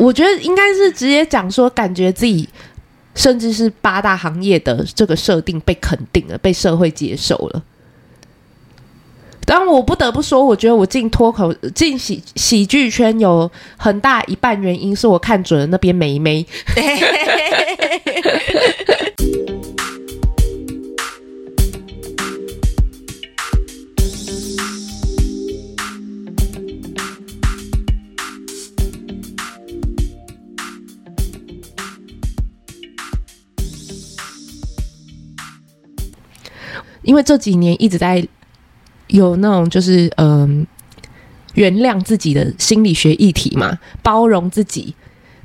我觉得应该是直接讲说，感觉自己甚至是八大行业的这个设定被肯定了，被社会接受了。但我不得不说，我觉得我进脱口进喜喜剧圈有很大一半原因是我看准了那边美眉。因为这几年一直在。有那种就是嗯，原谅自己的心理学议题嘛，包容自己，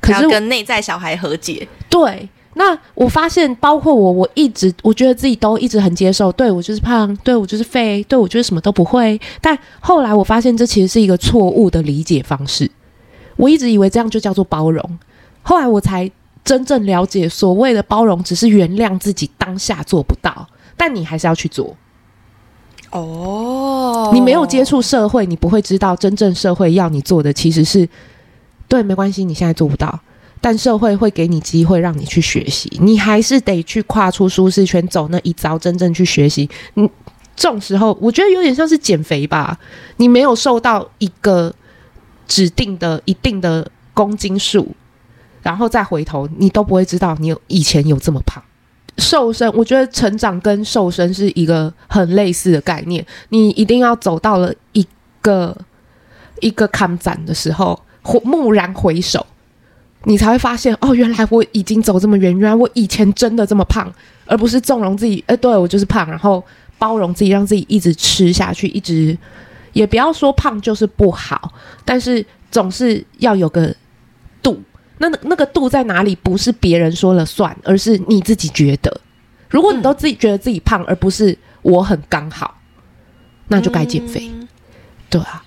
可是跟内在小孩和解。对，那我发现，包括我，我一直我觉得自己都一直很接受，对我就是胖，对我就是废，对我就是什么都不会。但后来我发现，这其实是一个错误的理解方式。我一直以为这样就叫做包容，后来我才真正了解，所谓的包容只是原谅自己当下做不到，但你还是要去做。哦，oh, 你没有接触社会，你不会知道真正社会要你做的其实是对，没关系，你现在做不到，但社会会给你机会让你去学习，你还是得去跨出舒适圈，走那一遭，真正去学习。你这种时候，我觉得有点像是减肥吧，你没有瘦到一个指定的一定的公斤数，然后再回头，你都不会知道你有以前有这么胖。瘦身，我觉得成长跟瘦身是一个很类似的概念。你一定要走到了一个一个坎站的时候，蓦然回首，你才会发现，哦，原来我已经走这么远，原来我以前真的这么胖，而不是纵容自己。哎，对，我就是胖，然后包容自己，让自己一直吃下去，一直也不要说胖就是不好，但是总是要有个。那那个度在哪里？不是别人说了算，而是你自己觉得。如果你都自己觉得自己胖，而不是我很刚好，那就该减肥。嗯、对啊，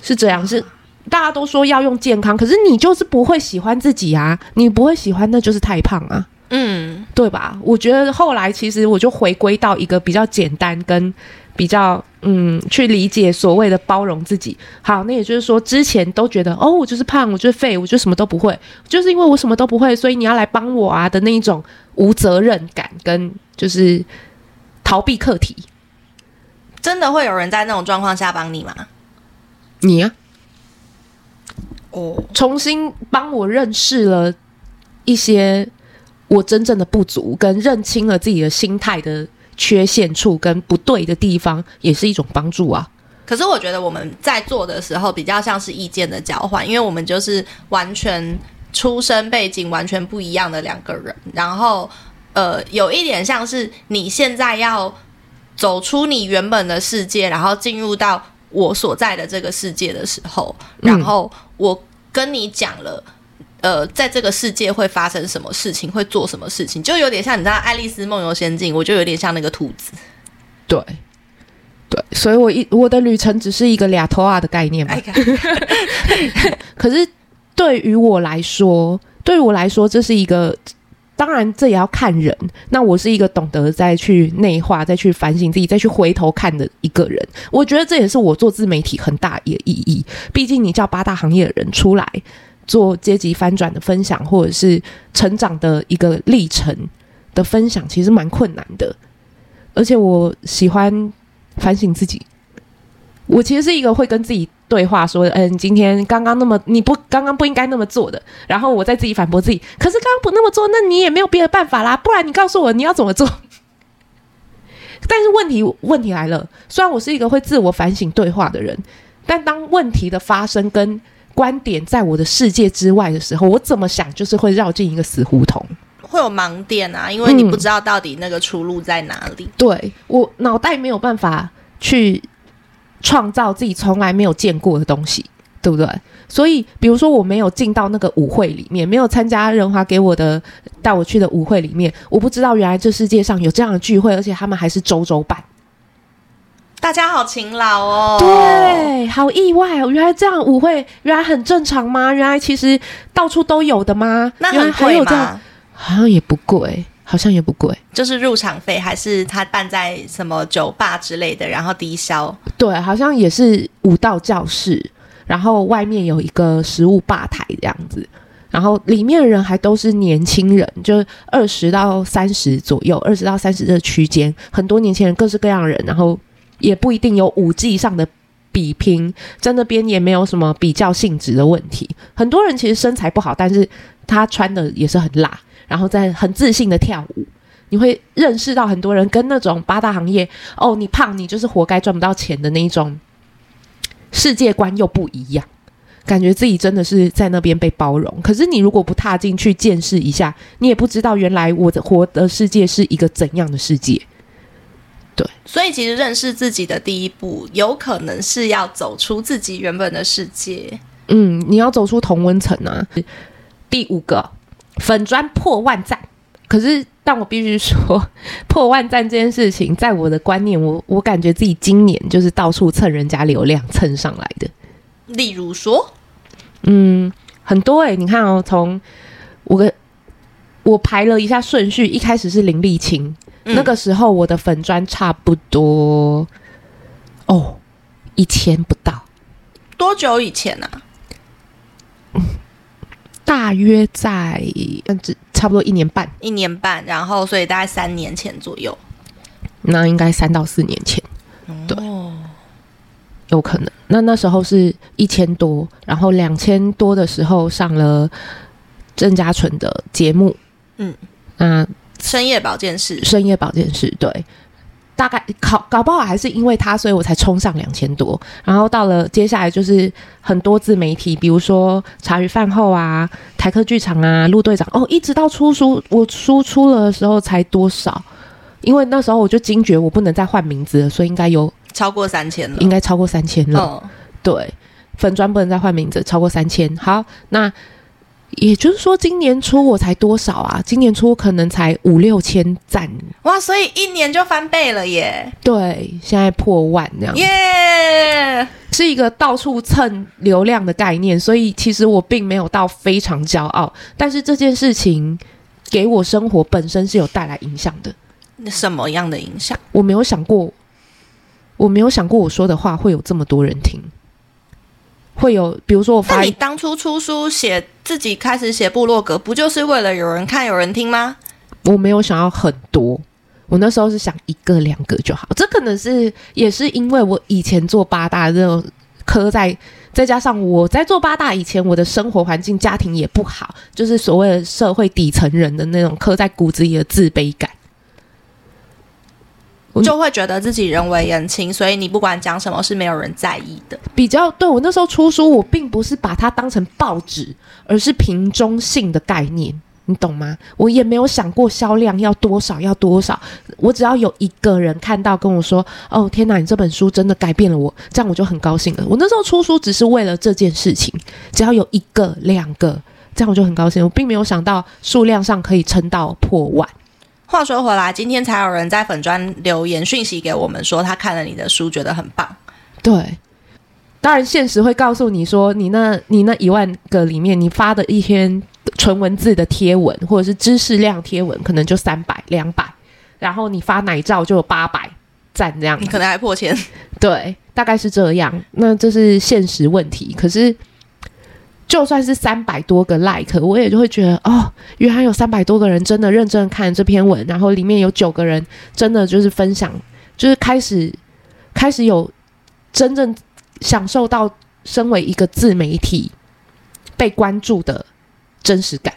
是这样。是大家都说要用健康，可是你就是不会喜欢自己啊，你不会喜欢，那就是太胖啊。嗯，对吧？我觉得后来其实我就回归到一个比较简单跟。比较嗯，去理解所谓的包容自己。好，那也就是说，之前都觉得哦，我就是胖，我就是废，我就什么都不会，就是因为我什么都不会，所以你要来帮我啊的那一种无责任感跟就是逃避课题。真的会有人在那种状况下帮你吗？你呀、啊，哦，重新帮我认识了一些我真正的不足，跟认清了自己的心态的。缺陷处跟不对的地方也是一种帮助啊。可是我觉得我们在做的时候比较像是意见的交换，因为我们就是完全出身背景完全不一样的两个人。然后，呃，有一点像是你现在要走出你原本的世界，然后进入到我所在的这个世界的时候，然后我跟你讲了。呃，在这个世界会发生什么事情，会做什么事情，就有点像你知道《爱丽丝梦游仙境》，我就有点像那个兔子。对，对，所以我一我的旅程只是一个俩头啊的概念嘛。可是对于我来说，对于我来说，这是一个，当然这也要看人。那我是一个懂得再去内化、再去反省自己、再去回头看的一个人。我觉得这也是我做自媒体很大一个意义。毕竟你叫八大行业的人出来。做阶级翻转的分享，或者是成长的一个历程的分享，其实蛮困难的。而且我喜欢反省自己。我其实是一个会跟自己对话说：“嗯，今天刚刚那么你不刚刚不应该那么做的。”然后我再自己反驳自己。可是刚刚不那么做，那你也没有别的办法啦。不然你告诉我你要怎么做？但是问题问题来了，虽然我是一个会自我反省对话的人，但当问题的发生跟观点在我的世界之外的时候，我怎么想就是会绕进一个死胡同，会有盲点啊，因为你不知道到底那个出路在哪里。嗯、对，我脑袋没有办法去创造自己从来没有见过的东西，对不对？所以，比如说我没有进到那个舞会里面，没有参加任华给我的带我去的舞会里面，我不知道原来这世界上有这样的聚会，而且他们还是周周办。大家好勤劳哦！对，好意外哦！原来这样舞会原来很正常吗？原来其实到处都有的吗？那很贵吗？好像也不贵，好像也不贵，就是入场费还是他办在什么酒吧之类的，然后低消。对，好像也是舞蹈教室，然后外面有一个食物吧台这样子。然后里面的人还都是年轻人，就二十到三十左右，二十到三十的区间，很多年轻人，各式各样的人，然后也不一定有五 G 上的比拼，在那边也没有什么比较性质的问题。很多人其实身材不好，但是他穿的也是很辣，然后在很自信的跳舞。你会认识到很多人跟那种八大行业哦，你胖你就是活该赚不到钱的那一种世界观又不一样。感觉自己真的是在那边被包容，可是你如果不踏进去见识一下，你也不知道原来我的活的世界是一个怎样的世界。对，所以其实认识自己的第一步，有可能是要走出自己原本的世界。嗯，你要走出同温层啊。第五个，粉砖破万赞。可是，但我必须说，破万赞这件事情，在我的观念，我我感觉自己今年就是到处蹭人家流量蹭上来的。例如说，嗯，很多哎、欸，你看哦，从我个我排了一下顺序，一开始是林立青，嗯、那个时候我的粉砖差不多哦一千不到，多久以前呢、啊？嗯，大约在嗯，差不多一年半，一年半，然后所以大概三年前左右，那应该三到四年前，对。哦有可能，那那时候是一千多，然后两千多的时候上了郑家纯的节目，嗯，那深夜保健室，深夜保健室，对，大概考搞不好还是因为他，所以我才冲上两千多，然后到了接下来就是很多自媒体，比如说茶余饭后啊、台客剧场啊、陆队长，哦，一直到出书，我书出了的时候才多少？因为那时候我就惊觉我不能再换名字了，所以应该有。超过三千了，应该超过三千了。哦、对，粉砖不能再换名字，超过三千。好，那也就是说，今年初我才多少啊？今年初可能才五六千赞。哇，所以一年就翻倍了耶！对，现在破万这样。耶，是一个到处蹭流量的概念，所以其实我并没有到非常骄傲，但是这件事情给我生活本身是有带来影响的。什么样的影响？我没有想过。我没有想过我说的话会有这么多人听，会有，比如说我发，那你当初出书写自己开始写部落格，不就是为了有人看有人听吗？我没有想要很多，我那时候是想一个两个就好。这可能是也是因为我以前做八大这种刻在，再加上我在做八大以前，我的生活环境家庭也不好，就是所谓的社会底层人的那种刻在骨子里的自卑感。就会觉得自己人微言轻，所以你不管讲什么是没有人在意的。比较对，我那时候出书，我并不是把它当成报纸，而是平中性的概念，你懂吗？我也没有想过销量要多少要多少，我只要有一个人看到跟我说：“哦，天哪，你这本书真的改变了我”，这样我就很高兴了。我那时候出书只是为了这件事情，只要有一个两个，这样我就很高兴。我并没有想到数量上可以撑到破万。话说回来，今天才有人在粉专留言讯息给我们，说他看了你的书，觉得很棒。对，当然现实会告诉你说，你那你那一万个里面，你发的一篇纯文字的贴文，或者是知识量贴文，可能就三百、两百，然后你发奶照就有八百赞这样，你可能还破千。对，大概是这样。那这是现实问题，可是。就算是三百多个 like，我也就会觉得哦，原来有三百多个人真的认真看这篇文，然后里面有九个人真的就是分享，就是开始开始有真正享受到身为一个自媒体被关注的真实感。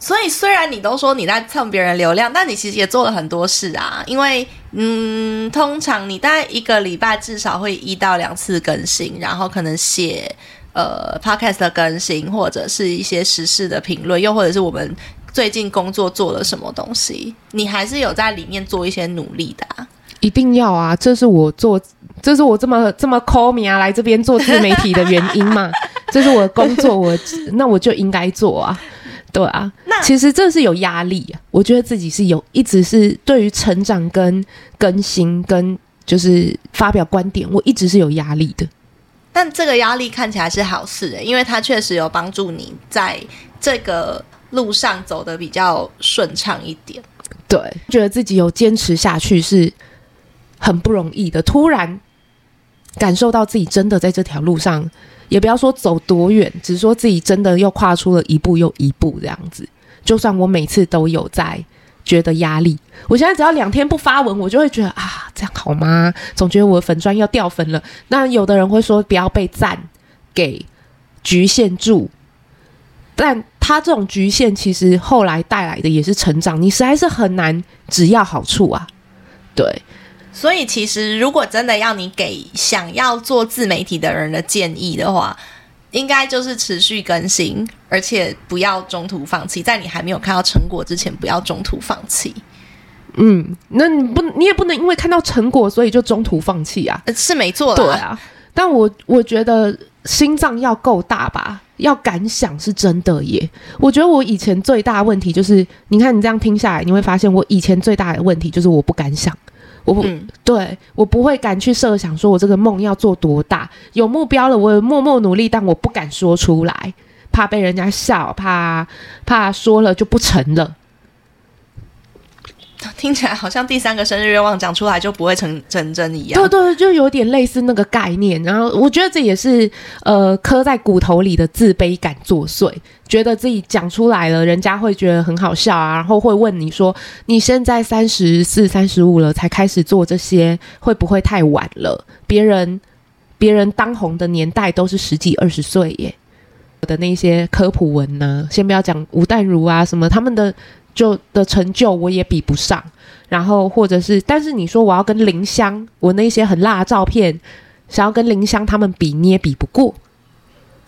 所以虽然你都说你在蹭别人流量，但你其实也做了很多事啊。因为嗯，通常你大概一个礼拜至少会一到两次更新，然后可能写。呃，Podcast 的更新，或者是一些时事的评论，又或者是我们最近工作做了什么东西，你还是有在里面做一些努力的啊。一定要啊，这是我做，这是我这么这么 call me 啊，来这边做自媒体的原因嘛。这是我的工作，我那我就应该做啊，对啊。那其实这是有压力啊，我觉得自己是有，一直是对于成长跟更新跟就是发表观点，我一直是有压力的。但这个压力看起来是好事诶，因为它确实有帮助你在这个路上走得比较顺畅一点。对，觉得自己有坚持下去是很不容易的。突然感受到自己真的在这条路上也不要说走多远，只是说自己真的又跨出了一步又一步这样子。就算我每次都有在觉得压力，我现在只要两天不发文，我就会觉得啊，这样好吗？总觉得我的粉专要掉粉了。那有的人会说不要被赞给局限住，但他这种局限其实后来带来的也是成长。你实在是很难只要好处啊，对。所以其实如果真的要你给想要做自媒体的人的建议的话，应该就是持续更新，而且不要中途放弃。在你还没有看到成果之前，不要中途放弃。嗯，那你不，你也不能因为看到成果，所以就中途放弃啊。是没错的，对啊。但我我觉得心脏要够大吧，要敢想是真的耶。我觉得我以前最大的问题就是，你看你这样听下来，你会发现我以前最大的问题就是我不敢想。我不、嗯、对，我不会敢去设想，说我这个梦要做多大，有目标了，我默默努力，但我不敢说出来，怕被人家笑，怕怕说了就不成了。听起来好像第三个生日愿望讲出来就不会成成真一样。对对，就有点类似那个概念。然后我觉得这也是呃刻在骨头里的自卑感作祟，觉得自己讲出来了，人家会觉得很好笑啊，然后会问你说：“你现在三十四、三十五了才开始做这些，会不会太晚了？”别人别人当红的年代都是十几、二十岁耶。我的那些科普文呢，先不要讲吴淡如啊什么他们的。就的成就我也比不上，然后或者是，但是你说我要跟林香，我那些很辣的照片，想要跟林香他们比，你也比不过。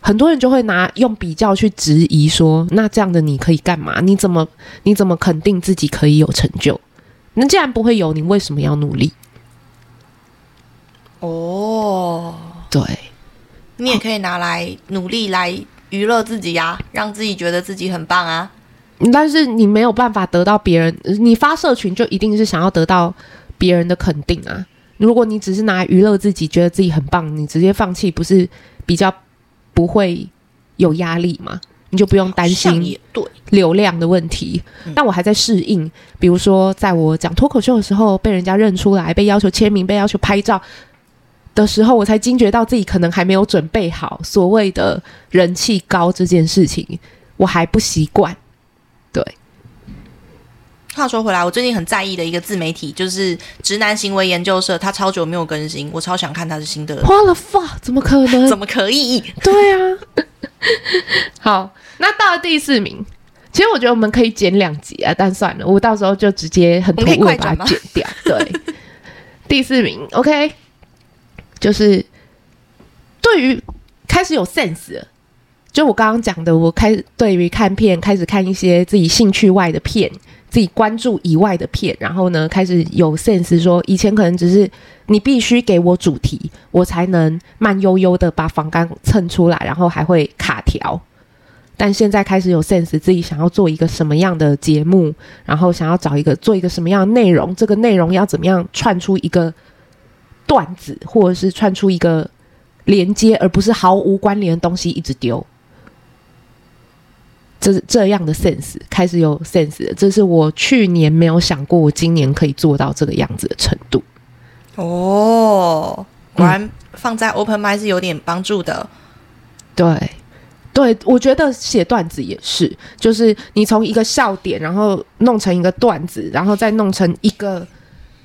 很多人就会拿用比较去质疑说，那这样的你可以干嘛？你怎么你怎么肯定自己可以有成就？那既然不会有，你为什么要努力？哦，对，你也可以拿来努力来娱乐自己呀，让自己觉得自己很棒啊。但是你没有办法得到别人，你发社群就一定是想要得到别人的肯定啊！如果你只是拿来娱乐自己，觉得自己很棒，你直接放弃，不是比较不会有压力吗？你就不用担心流量的问题。但我还在适应，比如说在我讲脱口秀的时候，被人家认出来，被要求签名，被要求拍照的时候，我才惊觉到自己可能还没有准备好所谓的人气高这件事情，我还不习惯。对，话说回来，我最近很在意的一个自媒体就是直男行为研究社，他超久没有更新，我超想看他的新的。What the fuck？怎么可能？怎么可以？对啊。好，那到了第四名，其实我觉得我们可以剪两集啊，但算了，我到时候就直接很突兀把它剪掉。对，第四名，OK，就是对于开始有 sense 了。就我刚刚讲的，我开始对于看片开始看一些自己兴趣外的片，自己关注以外的片，然后呢，开始有 sense 说，以前可能只是你必须给我主题，我才能慢悠悠的把访纲蹭出来，然后还会卡条。但现在开始有 sense，自己想要做一个什么样的节目，然后想要找一个做一个什么样的内容，这个内容要怎么样串出一个段子，或者是串出一个连接，而不是毫无关联的东西一直丢。这是这样的 sense 开始有 sense 了，这是我去年没有想过，我今年可以做到这个样子的程度。哦，果然放在 open mind 是有点帮助的。对，对，我觉得写段子也是，就是你从一个笑点，然后弄成一个段子，然后再弄成一个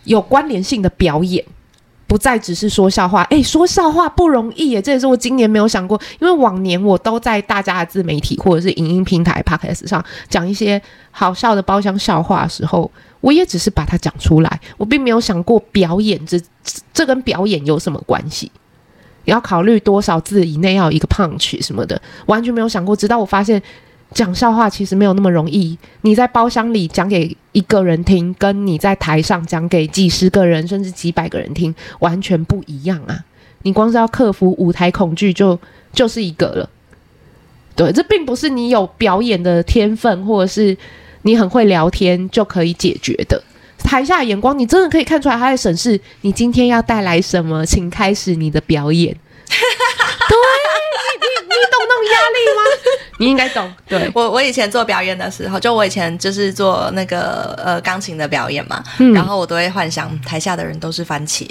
有关联性的表演。不再只是说笑话，诶，说笑话不容易耶，这也是我今年没有想过。因为往年我都在大家的自媒体或者是影音平台 Podcast 上讲一些好笑的包厢笑话的时候，我也只是把它讲出来，我并没有想过表演这这跟表演有什么关系，也要考虑多少字以内要有一个 punch 什么的，完全没有想过。直到我发现。讲笑话其实没有那么容易。你在包厢里讲给一个人听，跟你在台上讲给几十个人甚至几百个人听，完全不一样啊！你光是要克服舞台恐惧，就就是一个了。对，这并不是你有表演的天分，或者是你很会聊天就可以解决的。台下眼光，你真的可以看出来，他在审视你今天要带来什么，请开始你的表演。对，你你你懂那种压力吗？你应该懂。对，我，我以前做表演的时候，就我以前就是做那个呃钢琴的表演嘛，嗯、然后我都会幻想台下的人都是番茄。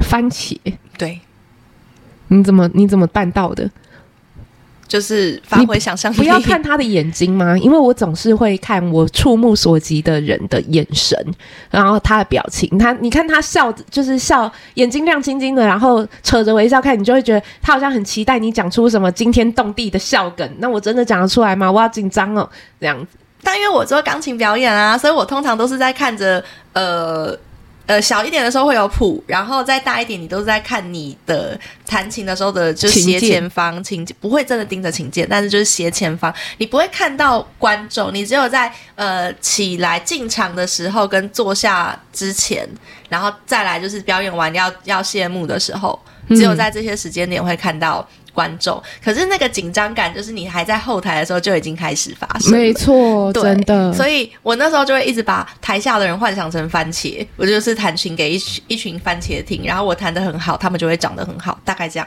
番茄，对，你怎么你怎么办到的？就是发挥想象力，不要看他的眼睛吗？因为我总是会看我触目所及的人的眼神，然后他的表情。他你看他笑，就是笑，眼睛亮晶晶的，然后扯着微笑看，你就会觉得他好像很期待你讲出什么惊天动地的笑梗。那我真的讲得出来吗？我要紧张哦，这样子。但因为我做钢琴表演啊，所以我通常都是在看着呃。呃，小一点的时候会有谱，然后再大一点，你都是在看你的弹琴的时候的，就是斜前方琴键，不会真的盯着琴键，但是就是斜前方，你不会看到观众，你只有在呃起来进场的时候跟坐下之前，然后再来就是表演完要要谢幕的时候，只有在这些时间点会看到。观众，可是那个紧张感，就是你还在后台的时候就已经开始发生。没错，真的。所以我那时候就会一直把台下的人幻想成番茄，我就是弹琴给一群一群番茄听，然后我弹得很好，他们就会长得很好，大概这样。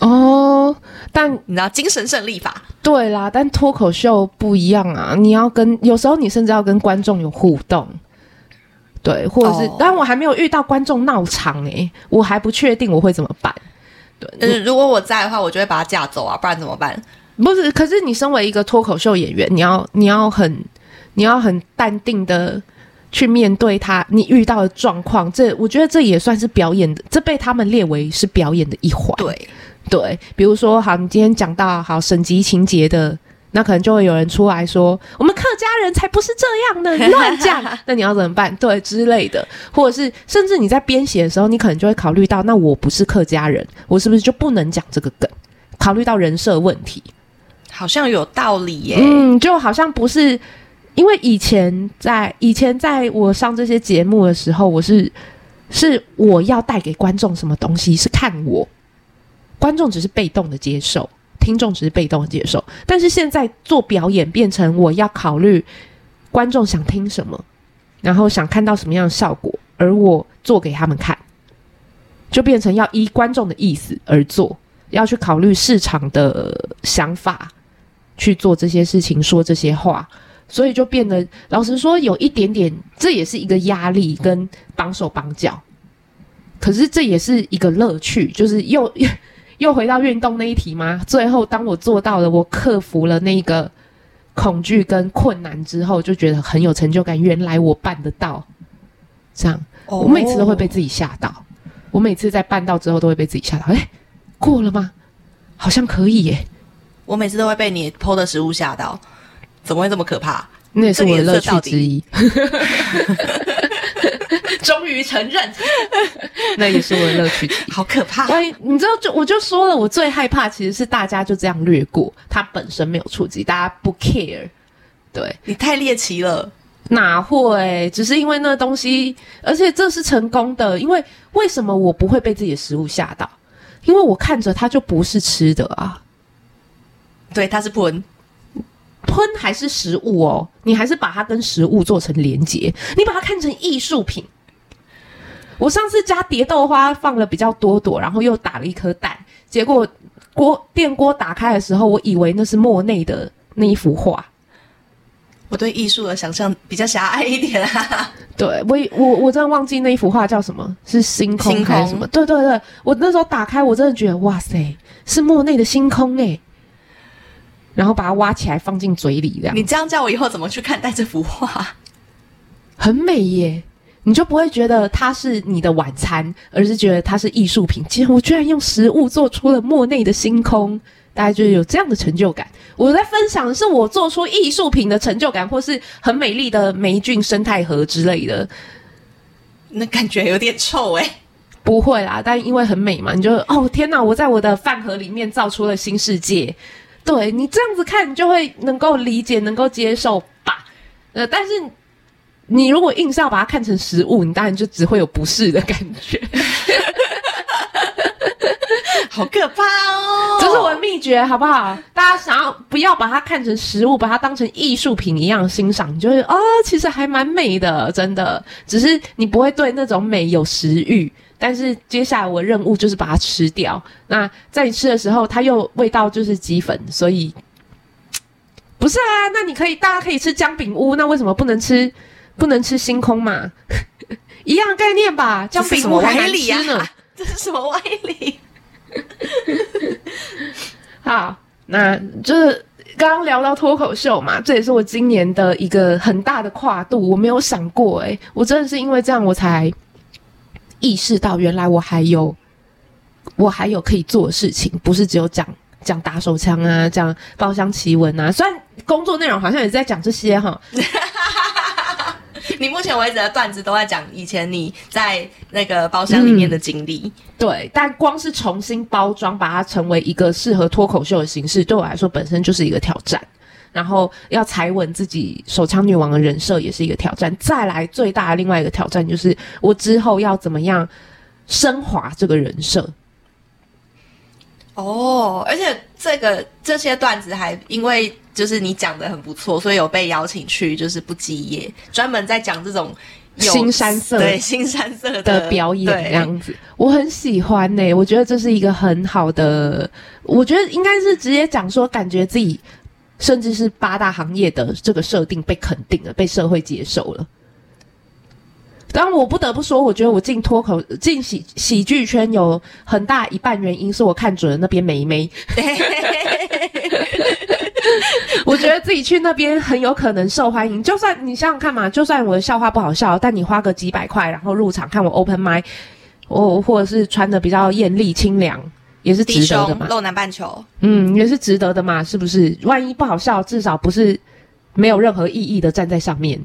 哦，但你知道精神胜利法？对啦，但脱口秀不一样啊，你要跟有时候你甚至要跟观众有互动，对，或者是，哦、但我还没有遇到观众闹场诶、欸，我还不确定我会怎么办。对，嗯，如果我在的话，我就会把他架走啊，不然怎么办？不是，可是你身为一个脱口秀演员，你要你要很你要很淡定的去面对他你遇到的状况。这我觉得这也算是表演的，这被他们列为是表演的一环。对对，比如说，好，你今天讲到好省级情节的。那可能就会有人出来说：“我们客家人才不是这样的，你 乱讲。” 那你要怎么办？对之类的，或者是甚至你在编写的时候，你可能就会考虑到：那我不是客家人，我是不是就不能讲这个梗？考虑到人设问题，好像有道理耶。嗯，就好像不是因为以前在以前在我上这些节目的时候，我是是我要带给观众什么东西，是看我，观众只是被动的接受。听众只是被动接受，但是现在做表演变成我要考虑观众想听什么，然后想看到什么样的效果，而我做给他们看，就变成要依观众的意思而做，要去考虑市场的想法去做这些事情，说这些话，所以就变得老实说有一点点，这也是一个压力跟绑手绑脚，可是这也是一个乐趣，就是又。又回到运动那一题吗？最后，当我做到了，我克服了那个恐惧跟困难之后，就觉得很有成就感。原来我办得到，这样，我每次都会被自己吓到。我每次在办到之后，都会被自己吓到。哎，过了吗？好像可以耶。我每次都会被你 PO 的食物吓到，怎么会这么可怕？那也是我的乐趣之一。终于承认，那也是我的乐趣。好可怕！哎，你知道，就我就说了，我最害怕其实是大家就这样略过，它本身没有触及，大家不 care。对，你太猎奇了，哪会？只是因为那东西，而且这是成功的。因为为什么我不会被自己的食物吓到？因为我看着它就不是吃的啊。对，它是喷。喷还是食物哦？你还是把它跟食物做成连结，你把它看成艺术品。我上次加蝶豆花放了比较多朵，然后又打了一颗蛋，结果锅电锅打开的时候，我以为那是莫内的那一幅画。我对艺术的想象比较狭隘一点啊。对，我我我真的忘记那一幅画叫什么，是星空还是什么？对对对，我那时候打开，我真的觉得哇塞，是莫内的星空诶。然后把它挖起来放进嘴里，这样。你这样叫我以后怎么去看待这幅画？很美耶，你就不会觉得它是你的晚餐，而是觉得它是艺术品。其实我居然用食物做出了莫内的星空，大家就有这样的成就感。我在分享的是我做出艺术品的成就感，或是很美丽的霉菌生态盒之类的。那感觉有点臭诶。不会啦，但因为很美嘛，你就哦天哪！我在我的饭盒里面造出了新世界。对，你这样子看，你就会能够理解、能够接受吧。呃，但是你如果硬是要把它看成食物，你当然就只会有不适的感觉。好可怕哦！这是我的秘诀，好不好？大家想要不要把它看成食物，把它当成艺术品一样欣赏，你就会啊、哦，其实还蛮美的，真的。只是你不会对那种美有食欲。但是接下来我任务就是把它吃掉。那在你吃的时候，它又味道就是鸡粉，所以不是啊？那你可以，大家可以吃姜饼屋，那为什么不能吃？不能吃星空嘛？一样概念吧？姜饼屋还难吃呢。这是什么歪理？好，那就是刚刚聊到脱口秀嘛，这也是我今年的一个很大的跨度。我没有想过、欸，诶，我真的是因为这样，我才意识到原来我还有我还有可以做的事情，不是只有讲讲打手枪啊，讲包厢奇闻啊。虽然工作内容好像也在讲这些哈。你目前为止的段子都在讲以前你在那个包厢里面的经历，嗯，对。但光是重新包装，把它成为一个适合脱口秀的形式，对我来说本身就是一个挑战。然后要踩稳自己手枪女王的人设，也是一个挑战。再来最大的另外一个挑战，就是我之后要怎么样升华这个人设。哦，而且这个这些段子还因为就是你讲的很不错，所以有被邀请去就是不羁业，专门在讲这种新山色对新山色的，的表演这样子，我很喜欢呢、欸。我觉得这是一个很好的，我觉得应该是直接讲说，感觉自己甚至是八大行业的这个设定被肯定了，被社会接受了。但我不得不说，我觉得我进脱口进喜喜剧圈有很大一半原因是我看准了那边美眉。我觉得自己去那边很有可能受欢迎。就算你想想看嘛，就算我的笑话不好笑，但你花个几百块然后入场看我 open mic，我或者是穿的比较艳丽清凉，也是值得的嘛。露南半球，嗯，也是值得的嘛，是不是？万一不好笑，至少不是没有任何意义的站在上面。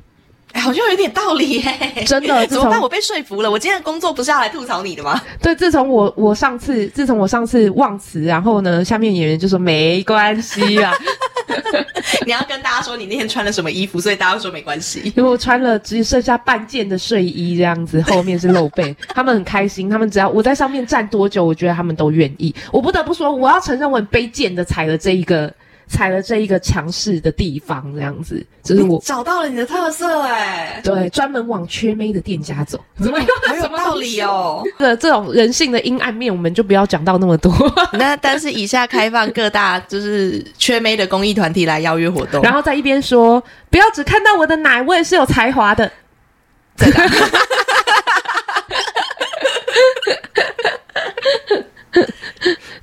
哎，好像有点道理耶！真的，怎么办？我被说服了。我今天的工作不是要来吐槽你的吗？对，自从我我上次，自从我上次忘词，然后呢，下面演员就说没关系啦。你要跟大家说你那天穿了什么衣服，所以大家说没关系。因为我穿了只剩下半件的睡衣，这样子后面是露背，他们很开心。他们只要我在上面站多久，我觉得他们都愿意。我不得不说，我要承认我很卑贱的踩了这一个。踩了这一个强势的地方，这样子，就是我找到了你的特色哎、欸，对，专门往缺妹的店家走，怎么很 有道理哦。这这种人性的阴暗面，我们就不要讲到那么多。那但是以下开放各大就是缺妹的公益团体来邀约活动，然后在一边说，不要只看到我的奶，我也是有才华的。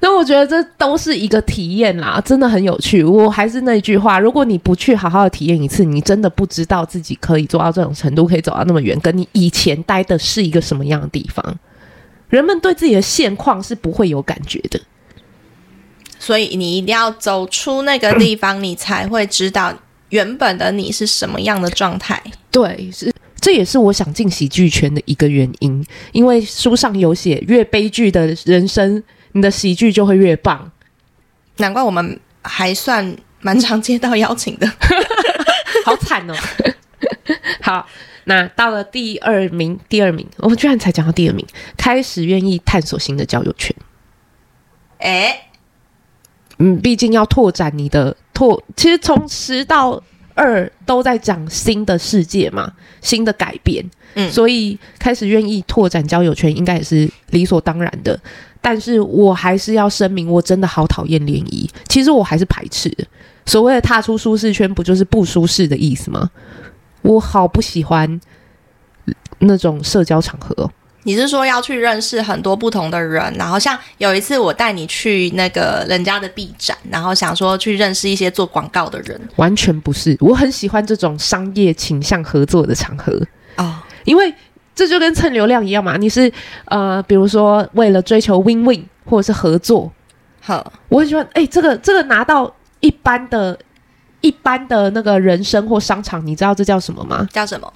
那我觉得这都是一个体验啦，真的很有趣。我还是那句话，如果你不去好好的体验一次，你真的不知道自己可以做到这种程度，可以走到那么远，跟你以前待的是一个什么样的地方。人们对自己的现况是不会有感觉的，所以你一定要走出那个地方，你才会知道原本的你是什么样的状态。对，是，这也是我想进喜剧圈的一个原因，因为书上有写，越悲剧的人生。你的喜剧就会越棒，难怪我们还算蛮常接到邀请的，好惨哦。好，那到了第二名，第二名，我们居然才讲到第二名，开始愿意探索新的交友圈。哎，嗯，毕竟要拓展你的拓，其实从十到二都在讲新的世界嘛，新的改变，嗯，所以开始愿意拓展交友圈，应该也是理所当然的。但是我还是要声明，我真的好讨厌联谊。其实我还是排斥的。所谓的踏出舒适圈，不就是不舒适的意思吗？我好不喜欢那种社交场合哦。你是说要去认识很多不同的人，然后像有一次我带你去那个人家的 B 展，然后想说去认识一些做广告的人。完全不是，我很喜欢这种商业倾向合作的场合哦，因为。这就跟蹭流量一样嘛，你是呃，比如说为了追求 win win 或者是合作，好，我很喜欢。哎，这个这个拿到一般的、一般的那个人生或商场，你知道这叫什么吗？叫什么？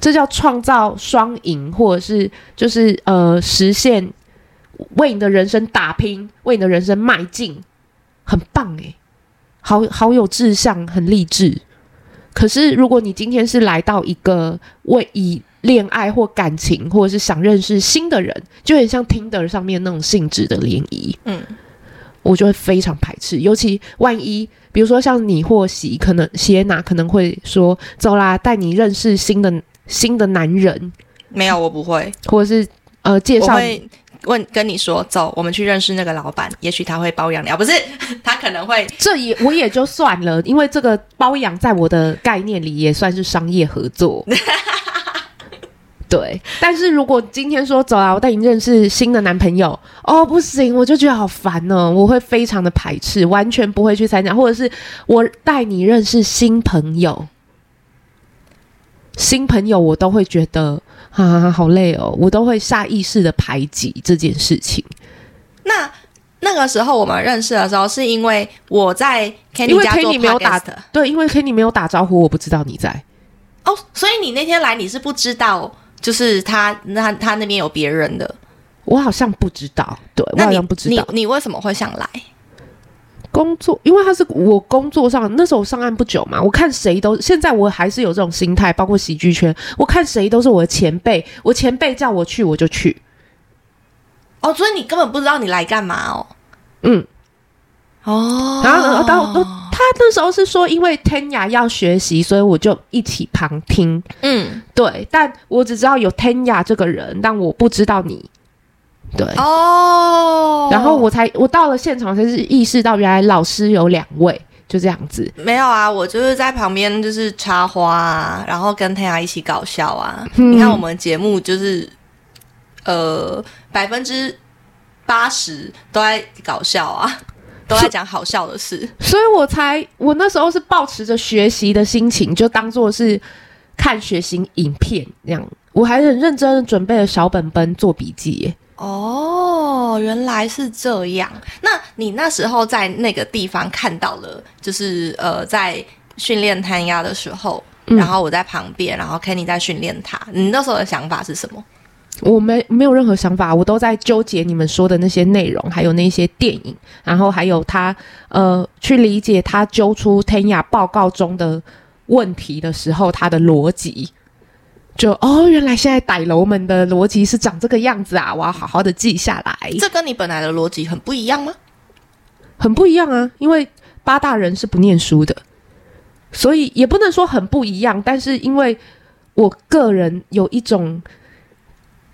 这叫创造双赢，或者是就是呃，实现为你的人生打拼，为你的人生迈进，很棒哎，好好有志向，很励志。可是如果你今天是来到一个为以恋爱或感情，或者是想认识新的人，就很像 Tinder 上面那种性质的联谊。嗯，我就会非常排斥。尤其万一，比如说像你或喜，可能谢娜可能会说：“走啦，带你认识新的新的男人。”没有，我不会。或者是呃，介绍。会问跟你说：“走，我们去认识那个老板，也许他会包养你啊。”不是，他可能会。这也我也就算了，因为这个包养在我的概念里也算是商业合作。对，但是如果今天说走啊，我带你认识新的男朋友，哦，不行，我就觉得好烦哦，我会非常的排斥，完全不会去参加，或者是我带你认识新朋友，新朋友我都会觉得啊，好累哦，我都会下意识的排挤这件事情。那那个时候我们认识的时候，是因为我在 Kenny 家做 podcast，对，因为 Kenny 没有打招呼，我不知道你在。哦，所以你那天来你是不知道，就是他那他那边有别人的，我好像不知道，对，我好像不知道。你你为什么会想来工作？因为他是我工作上那时候上岸不久嘛，我看谁都现在我还是有这种心态，包括喜剧圈，我看谁都是我的前辈，我前辈叫我去我就去。哦，所以你根本不知道你来干嘛哦。嗯，哦，然后到他那时候是说，因为天雅要学习，所以我就一起旁听。嗯，对，但我只知道有天雅这个人，但我不知道你。对，哦，然后我才我到了现场才是意识到，原来老师有两位，就这样子。没有啊，我就是在旁边就是插花啊，然后跟天雅一起搞笑啊。嗯、你看我们节目就是。呃，百分之八十都在搞笑啊，都在讲好笑的事，所以我才我那时候是抱持着学习的心情，就当做是看学习影片这样，我还很认真的准备了小本本做笔记耶。哦，原来是这样。那你那时候在那个地方看到了，就是呃，在训练弹压的时候，嗯，然后我在旁边，然后 Kenny 在训练他，你那时候的想法是什么？我没没有任何想法，我都在纠结你们说的那些内容，还有那些电影，然后还有他呃去理解他揪出天雅报告中的问题的时候，他的逻辑，就哦，原来现在歹楼们的逻辑是长这个样子啊，我要好好的记下来。这跟你本来的逻辑很不一样吗？很不一样啊，因为八大人是不念书的，所以也不能说很不一样，但是因为我个人有一种。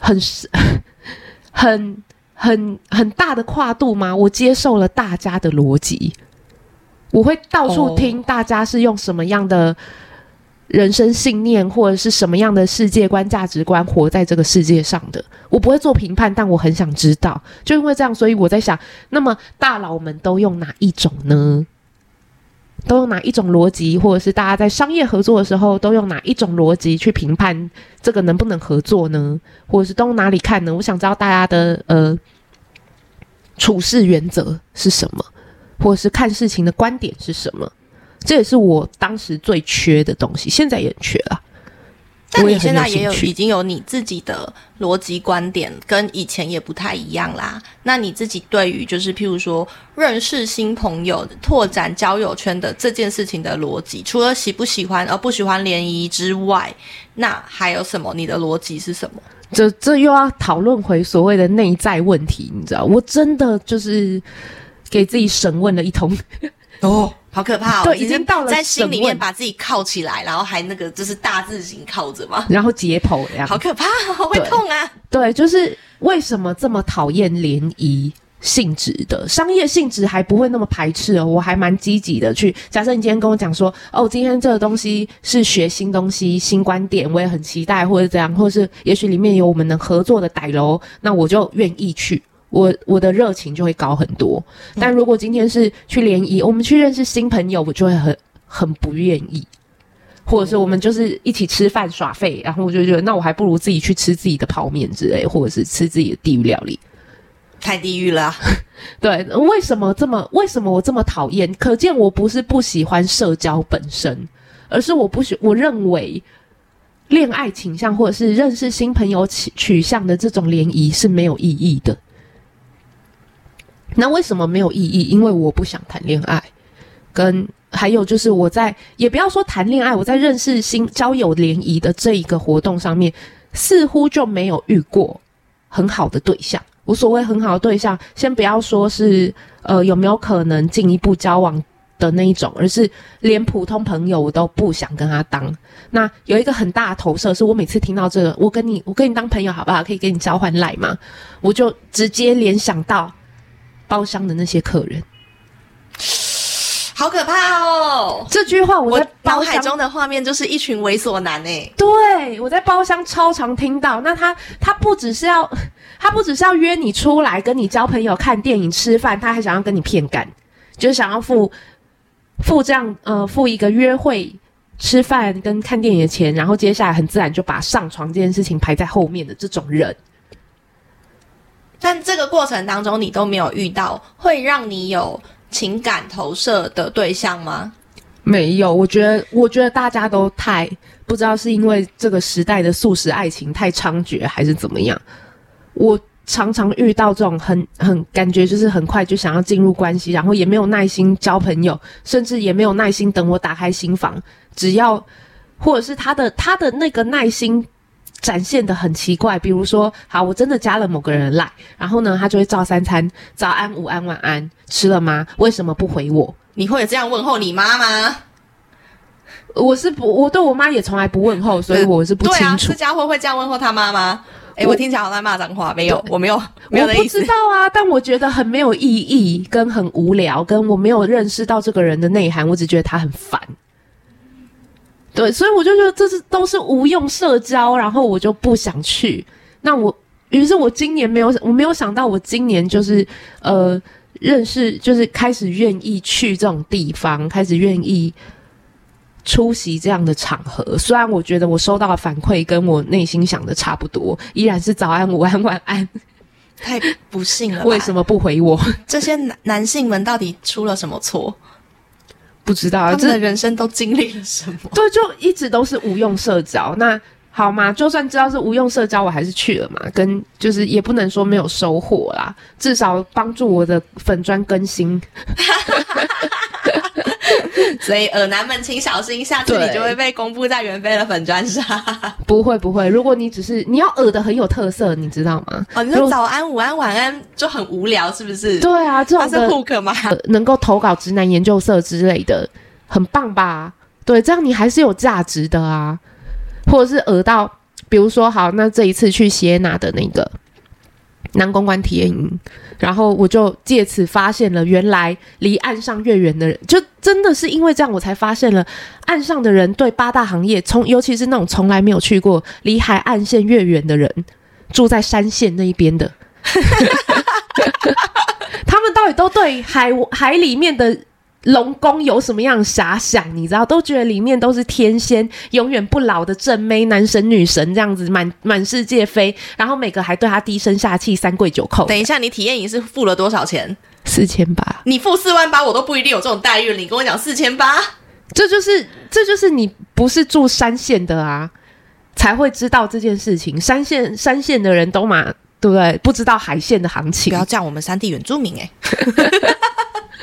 很是 很很很大的跨度吗？我接受了大家的逻辑，我会到处听大家是用什么样的人生信念，或者是什么样的世界观、价值观活在这个世界上的。我不会做评判，但我很想知道。就因为这样，所以我在想，那么大佬们都用哪一种呢？都用哪一种逻辑，或者是大家在商业合作的时候都用哪一种逻辑去评判这个能不能合作呢？或者是都哪里看呢？我想知道大家的呃处事原则是什么，或者是看事情的观点是什么？这也是我当时最缺的东西，现在也缺了。但你现在也有已经有你自己的逻辑观点，跟以前也不太一样啦。那你自己对于就是譬如说认识新朋友、拓展交友圈的这件事情的逻辑，除了喜不喜欢而不喜欢联谊之外，那还有什么？你的逻辑是什么？这这又要讨论回所谓的内在问题，你知道？我真的就是给自己审问了一通哦。好可怕哦！对，已经到了在心里面把自己铐起来，然后还那个就是大字型铐着嘛，然后解剖好可怕，好会痛啊！对，就是为什么这么讨厌联谊性质的商业性质还不会那么排斥哦？我还蛮积极的去。假设你今天跟我讲说，哦，今天这个东西是学新东西、新观点，我也很期待，或者这样，或者是也许里面有我们能合作的歹楼，那我就愿意去。我我的热情就会高很多，但如果今天是去联谊，我们去认识新朋友，我就会很很不愿意，或者是我们就是一起吃饭耍废，然后我就觉得那我还不如自己去吃自己的泡面之类，或者是吃自己的地狱料理，太地狱了啊。对，为什么这么为什么我这么讨厌？可见我不是不喜欢社交本身，而是我不喜我认为恋爱倾向或者是认识新朋友取取向的这种联谊是没有意义的。那为什么没有意义？因为我不想谈恋爱，跟还有就是我在也不要说谈恋爱，我在认识新交友联谊的这一个活动上面，似乎就没有遇过很好的对象。我所谓很好的对象，先不要说是呃有没有可能进一步交往的那一种，而是连普通朋友我都不想跟他当。那有一个很大的投射，是我每次听到这个，我跟你我跟你当朋友好不好？可以跟你交换赖吗？我就直接联想到。包厢的那些客人，好可怕哦！这句话我在包厢脑海中的画面就是一群猥琐男诶、欸。对，我在包厢超常听到。那他他不只是要 他不只是要约你出来跟你交朋友、看电影、吃饭，他还想要跟你骗干，就是想要付付这样呃付一个约会、吃饭跟看电影的钱，然后接下来很自然就把上床这件事情排在后面的这种人。但这个过程当中，你都没有遇到会让你有情感投射的对象吗？没有，我觉得，我觉得大家都太不知道是因为这个时代的速食爱情太猖獗，还是怎么样。我常常遇到这种很很感觉就是很快就想要进入关系，然后也没有耐心交朋友，甚至也没有耐心等我打开心房。只要或者是他的他的那个耐心展现的很奇怪，比如说，好，我真的加了某个人来，然后呢，他就会照三餐，早安、午安、晚安，吃了吗？为什么不回我？你会这样问候你妈吗？我是不，我对我妈也从来不问候，所以我是不清楚。对啊，这家伙会这样问候他妈妈？诶，我听起来好像在骂脏话，没有，我没有，没有我不知道啊。但我觉得很没有意义，跟很无聊，跟我没有认识到这个人的内涵，我只觉得他很烦。对，所以我就觉得这是都是无用社交，然后我就不想去。那我，于是我今年没有，我没有想到，我今年就是呃。认识就是开始愿意去这种地方，开始愿意出席这样的场合。虽然我觉得我收到的反馈跟我内心想的差不多，依然是早安、午安、晚安。太不幸了，为什么不回我？这些男男性们到底出了什么错？不知道啊，他们的人生都经历了什么？对，就一直都是无用社交。那。好嘛？就算知道是无用社交，我还是去了嘛。跟就是也不能说没有收获啦，至少帮助我的粉砖更新。所以耳男们请小心，下次你就会被公布在袁飞的粉砖上。不会不会，如果你只是你要耳的很有特色，你知道吗？哦，你说早安、午安、晚安就很无聊，是不是？对啊，这种是 hook 吗？能够投稿直男研究社之类的，很棒吧？对，这样你还是有价值的啊。或者是讹到，比如说好，那这一次去谢娜的那个南公关体验营，然后我就借此发现了，原来离岸上越远的人，就真的是因为这样，我才发现了岸上的人对八大行业，从尤其是那种从来没有去过离海岸线越远的人，住在山线那一边的，他们到底都对海 海里面的。龙宫有什么样遐想？你知道，都觉得里面都是天仙，永远不老的正妹，男神女神这样子满满世界飞，然后每个还对他低声下气，三跪九叩。等一下，你体验营是付了多少钱？四千八。你付四万八，我都不一定有这种待遇。你跟我讲四千八，这就是这就是你不是住山线的啊，才会知道这件事情。山线山线的人都嘛，对不对？不知道海线的行情。不要这样，我们山地原住民哎、欸。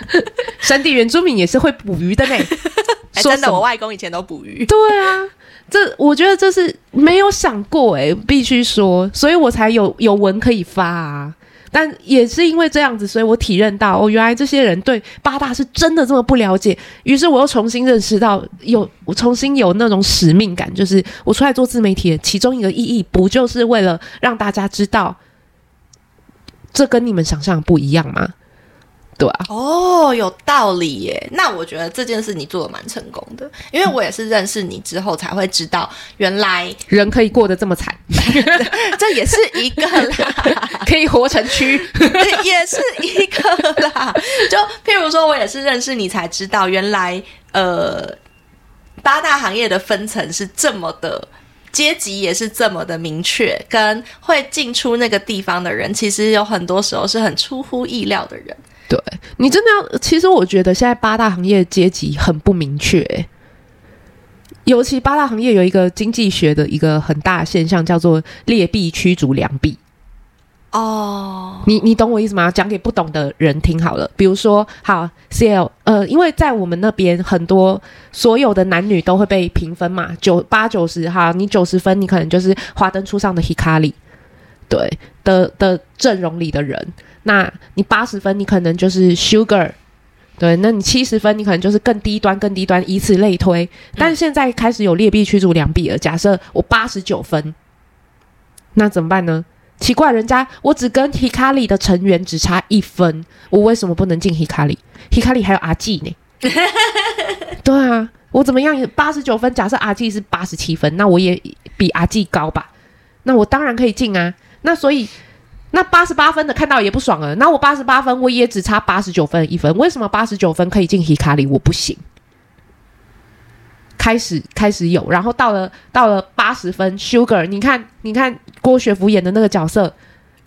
山地原住民也是会捕鱼的呢，欸、真的，我外公以前都捕鱼。对啊，这我觉得这是没有想过哎，必须说，所以我才有有文可以发啊。但也是因为这样子，所以我体认到哦，原来这些人对八大是真的这么不了解。于是我又重新认识到，有我重新有那种使命感，就是我出来做自媒体的其中一个意义，不就是为了让大家知道，这跟你们想象的不一样吗？对啊，哦，有道理耶。那我觉得这件事你做的蛮成功的，因为我也是认识你之后才会知道，原来人可以过得这么惨，这也是一个啦，可以活成蛆，也是一个啦。就譬如说，我也是认识你才知道，原来呃，八大行业的分层是这么的，阶级也是这么的明确，跟会进出那个地方的人，其实有很多时候是很出乎意料的人。对，你真的要，其实我觉得现在八大行业阶级很不明确，尤其八大行业有一个经济学的一个很大现象，叫做劣币驱逐良币。哦，你你懂我意思吗？讲给不懂的人听好了。比如说，好，CL，呃，因为在我们那边很多所有的男女都会被评分嘛，九八九十哈，你九十分，你可能就是华灯初上的 Hikari，对的的阵容里的人。那你八十分，你可能就是 Sugar，对，那你七十分，你可能就是更低端、更低端，以此类推。但现在开始有劣币驱逐良币了。假设我八十九分，那怎么办呢？奇怪，人家我只跟 Hikari 的成员只差一分，我为什么不能进 Hikari？Hikari 还有阿纪呢，对啊，我怎么样也八十九分，假设阿纪是八十七分，那我也比阿纪高吧？那我当然可以进啊。那所以那八十八分的看到也不爽了。那我八十八分，我也只差八十九分一分，为什么八十九分可以进 Hikari，我不行？开始开始有，然后到了到了八十分，Sugar，你看你看郭学福演的那个角色，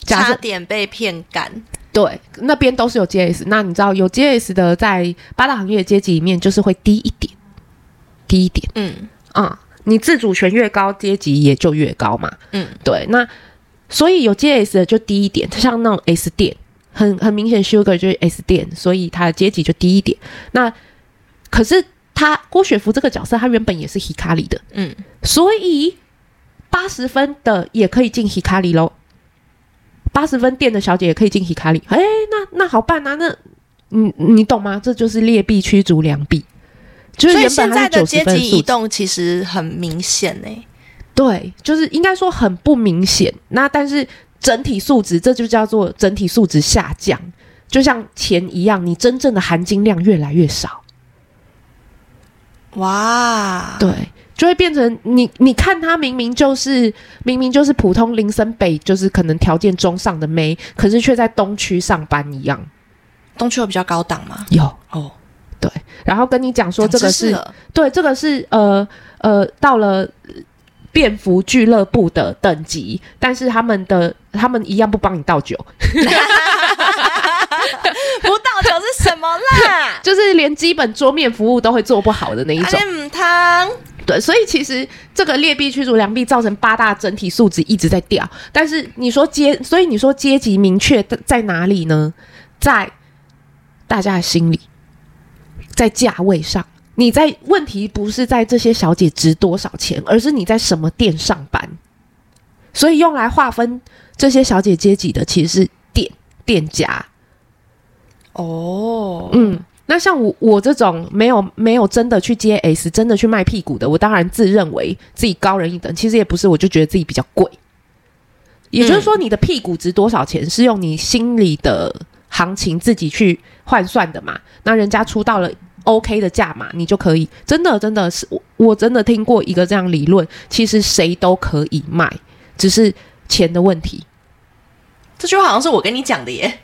差点被骗干。对，那边都是有 JS，那你知道有 JS 的，在八大行业阶级里面就是会低一点，低一点。嗯啊、嗯，你自主权越高，阶级也就越高嘛。嗯，对，那所以有 JS 的就低一点，像那种 S 店，很很明显，Sugar 就是 S 店，所以它的阶级就低一点。那可是。他郭雪芙这个角色，他原本也是 Hikari 的，嗯，所以八十分的也可以进 Hikari 喽，八十分店的小姐也可以进 Hikari，哎，那那好办啊，那你你懂吗？这就是劣币驱逐良币，就是原本在的阶级移动其实很明显呢、欸，对，就是应该说很不明显，那但是整体素质，这就叫做整体素质下降，就像钱一样，你真正的含金量越来越少。哇，对，就会变成你，你看他明明就是明明就是普通林森北，就是可能条件中上的妹，可是却在东区上班一样。东区有比较高档吗？有哦，对。然后跟你讲说这个是，对，这个是呃呃到了便服俱乐部的等级，但是他们的他们一样不帮你倒酒。不倒酒是什么啦？就是连基本桌面服务都会做不好的那一种。汤对，所以其实这个劣币驱逐良币，造成八大整体素质一直在掉。但是你说阶，所以你说阶级明确在哪里呢？在大家的心里，在价位上。你在问题不是在这些小姐值多少钱，而是你在什么店上班。所以用来划分这些小姐阶级的，其实是店店家。哦，嗯，那像我我这种没有没有真的去接 S，真的去卖屁股的，我当然自认为自己高人一等，其实也不是，我就觉得自己比较贵。也就是说，你的屁股值多少钱，是用你心里的行情自己去换算的嘛？那人家出到了 OK 的价码，你就可以真的真的是我我真的听过一个这样理论，其实谁都可以卖，只是钱的问题。这句话好像是我跟你讲的耶。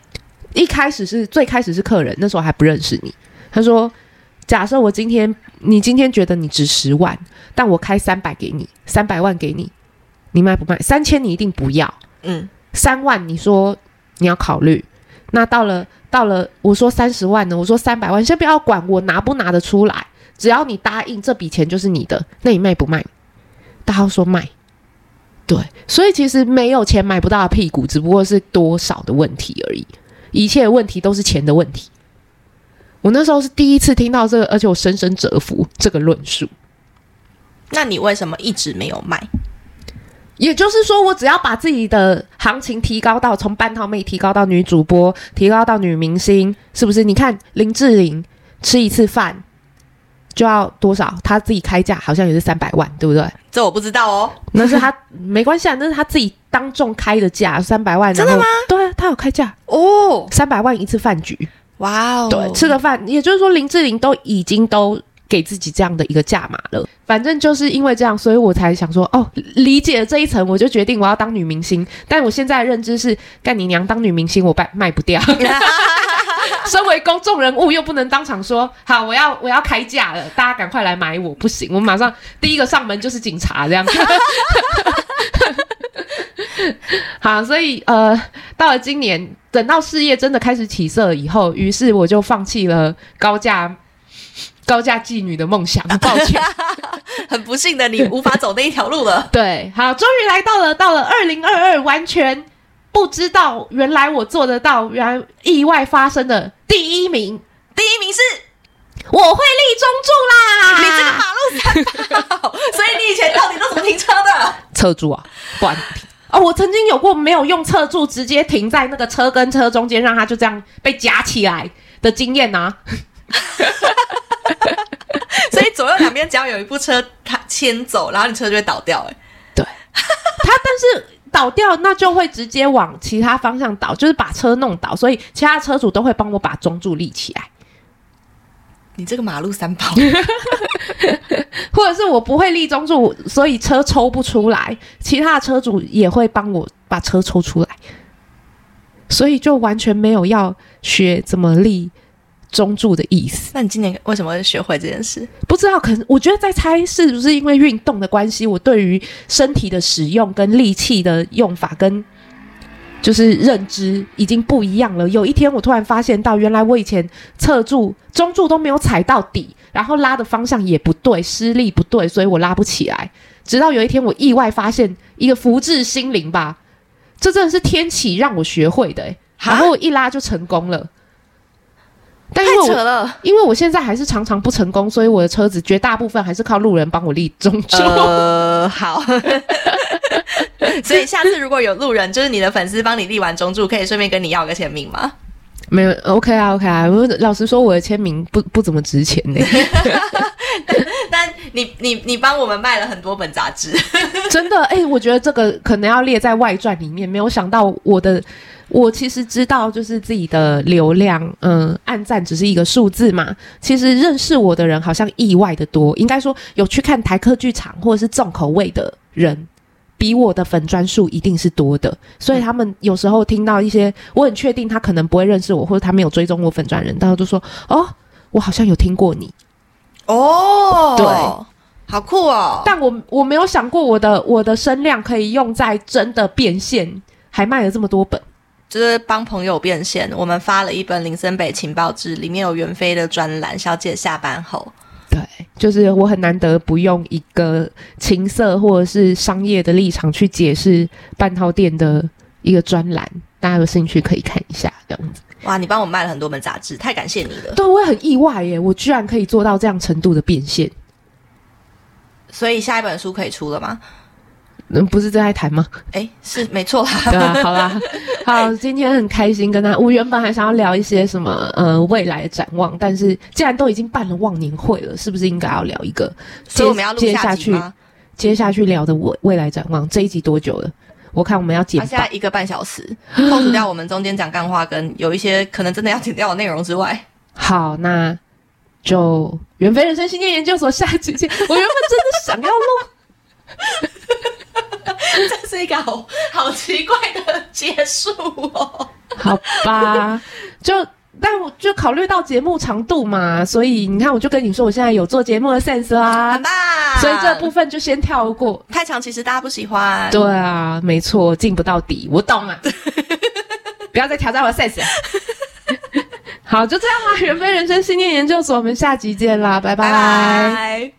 一开始是最开始是客人，那时候还不认识你。他说：“假设我今天，你今天觉得你值十万，但我开三百给你，三百万给你，你卖不卖？三千你一定不要，嗯，三万你说你要考虑。那到了到了，我说三十万呢？我说三百万，先不要管我拿不拿得出来，只要你答应这笔钱就是你的，那你卖不卖？大家说卖，对，所以其实没有钱买不到的屁股，只不过是多少的问题而已。”一切问题都是钱的问题。我那时候是第一次听到这个，而且我深深折服这个论述。那你为什么一直没有卖？也就是说，我只要把自己的行情提高到从半套妹提高到女主播，提高到女明星，是不是？你看林志玲吃一次饭就要多少？他自己开价好像也是三百万，对不对？这我不知道哦。那是他 没关系啊，那是他自己。当众开的价三百万，真的吗？对啊，他有开价哦，三百万一次饭局，哇哦，对，吃个饭，也就是说林志玲都已经都给自己这样的一个价码了。反正就是因为这样，所以我才想说，哦，理解了这一层，我就决定我要当女明星。但我现在的认知是，干你娘当女明星，我卖卖不掉。身为公众人物，又不能当场说好，我要我要开价了，大家赶快来买我，不行，我马上第一个上门就是警察这样子。好，所以呃，到了今年，等到事业真的开始起色以后，于是我就放弃了高价高价妓女的梦想。抱歉，很不幸的你无法走那一条路了。对，好，终于来到了到了二零二二，完全不知道原来我做得到，原来意外发生的第一名，第一名是我会立中柱啦！你这个马路三宝，所以你以前到底都怎么停车的？侧柱啊，不然。哦，我曾经有过没有用侧柱直接停在那个车跟车中间，让它就这样被夹起来的经验呢、啊。所以左右两边只要有一部车它牵走，然后你车就会倒掉、欸。哎，对，它但是倒掉那就会直接往其他方向倒，就是把车弄倒，所以其他车主都会帮我把中柱立起来。你这个马路三宝，或者是我不会立中柱，所以车抽不出来，其他的车主也会帮我把车抽出来，所以就完全没有要学怎么立中柱的意思。那你今年为什么会学会这件事？不知道，可能我觉得在猜是不是因为运动的关系，我对于身体的使用跟力气的用法跟。就是认知已经不一样了。有一天，我突然发现到，原来我以前侧柱、中柱都没有踩到底，然后拉的方向也不对，施力不对，所以我拉不起来。直到有一天，我意外发现一个福至心灵吧，这真的是天启让我学会的，欸，然后我一拉就成功了。但因为我太扯了，因为我现在还是常常不成功，所以我的车子绝大部分还是靠路人帮我立中柱。呃，好。所以下次如果有路人，就是你的粉丝帮你立完中柱，可以顺便跟你要个签名吗？没有，OK 啊，OK 啊。我老实说，我的签名不不怎么值钱呢。但，但你你你帮我们卖了很多本杂志，真的哎、欸，我觉得这个可能要列在外传里面。没有想到我的，我其实知道，就是自己的流量，嗯、呃，按赞只是一个数字嘛。其实认识我的人好像意外的多，应该说有去看台客剧场或者是重口味的人。比我的粉专数一定是多的，所以他们有时候听到一些，我很确定他可能不会认识我，或者他没有追踪我粉专人，但他就说：“哦，我好像有听过你。”哦，对，好酷哦！但我我没有想过我的我的声量可以用在真的变现，还卖了这么多本，就是帮朋友变现。我们发了一本林森北情报志，里面有袁飞的专栏，小姐下班后。对，就是我很难得不用一个情色或者是商业的立场去解释半套店的一个专栏，大家有兴趣可以看一下这样子。哇，你帮我卖了很多本杂志，太感谢你了。对，我也很意外耶，我居然可以做到这样程度的变现。所以下一本书可以出了吗？嗯，不是正在谈吗？哎，是没错啦。对啊，好啦，好，今天很开心跟他。我原本还想要聊一些什么，呃，未来的展望，但是既然都已经办了忘年会了，是不是应该要聊一个？所以我们要录下去吗？接下去聊的未未来展望，这一集多久了？我看我们要剪，现在一个半小时，扣除掉我们中间讲干话跟有一些可能真的要剪掉的内容之外。好，那就袁飞人生信念研究所下集见。我原本真的想要录。这是一个好好奇怪的结束哦。好吧，就但我就考虑到节目长度嘛，所以你看，我就跟你说，我现在有做节目的 sense 啦，很棒。所以这部分就先跳过。太长其实大家不喜欢。对啊，没错，进不到底，我懂了。不要再挑战我的 sense。好，就这样吧。人非人生信念研究所，我们下集见啦，拜拜。拜拜。